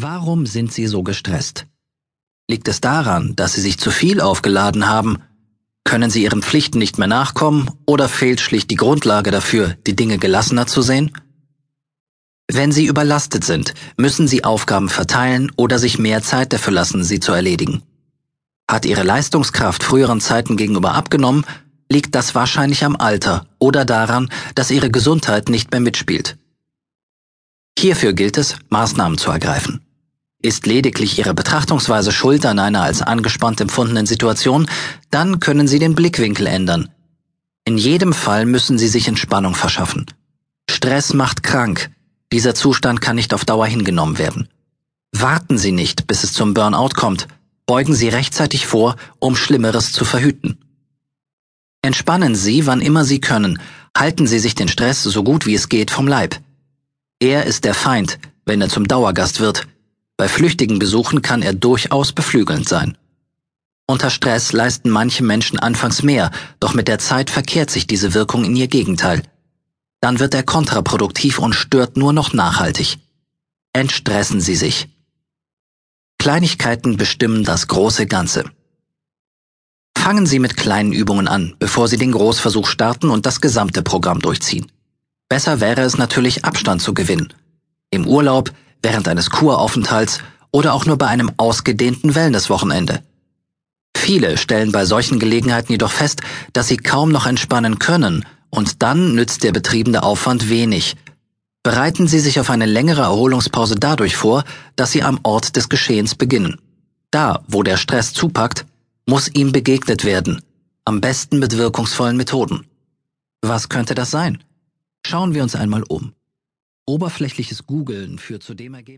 Warum sind Sie so gestresst? Liegt es daran, dass Sie sich zu viel aufgeladen haben? Können Sie Ihren Pflichten nicht mehr nachkommen oder fehlt schlicht die Grundlage dafür, die Dinge gelassener zu sehen? Wenn Sie überlastet sind, müssen Sie Aufgaben verteilen oder sich mehr Zeit dafür lassen, sie zu erledigen. Hat Ihre Leistungskraft früheren Zeiten gegenüber abgenommen, liegt das wahrscheinlich am Alter oder daran, dass Ihre Gesundheit nicht mehr mitspielt. Hierfür gilt es, Maßnahmen zu ergreifen. Ist lediglich Ihre Betrachtungsweise schuld an einer als angespannt empfundenen Situation, dann können Sie den Blickwinkel ändern. In jedem Fall müssen Sie sich Entspannung verschaffen. Stress macht krank. Dieser Zustand kann nicht auf Dauer hingenommen werden. Warten Sie nicht, bis es zum Burnout kommt. Beugen Sie rechtzeitig vor, um Schlimmeres zu verhüten. Entspannen Sie, wann immer Sie können. Halten Sie sich den Stress so gut wie es geht vom Leib. Er ist der Feind, wenn er zum Dauergast wird, bei flüchtigen Besuchen kann er durchaus beflügelnd sein. Unter Stress leisten manche Menschen anfangs mehr, doch mit der Zeit verkehrt sich diese Wirkung in ihr Gegenteil. Dann wird er kontraproduktiv und stört nur noch nachhaltig. Entstressen Sie sich. Kleinigkeiten bestimmen das große Ganze. Fangen Sie mit kleinen Übungen an, bevor Sie den Großversuch starten und das gesamte Programm durchziehen. Besser wäre es natürlich, Abstand zu gewinnen. Im Urlaub während eines Kuraufenthalts oder auch nur bei einem ausgedehnten Wellnesswochenende. Viele stellen bei solchen Gelegenheiten jedoch fest, dass sie kaum noch entspannen können, und dann nützt der betriebene Aufwand wenig. Bereiten Sie sich auf eine längere Erholungspause dadurch vor, dass Sie am Ort des Geschehens beginnen. Da, wo der Stress zupackt, muss ihm begegnet werden, am besten mit wirkungsvollen Methoden. Was könnte das sein? Schauen wir uns einmal um. Oberflächliches Googeln führt zu dem Ergebnis,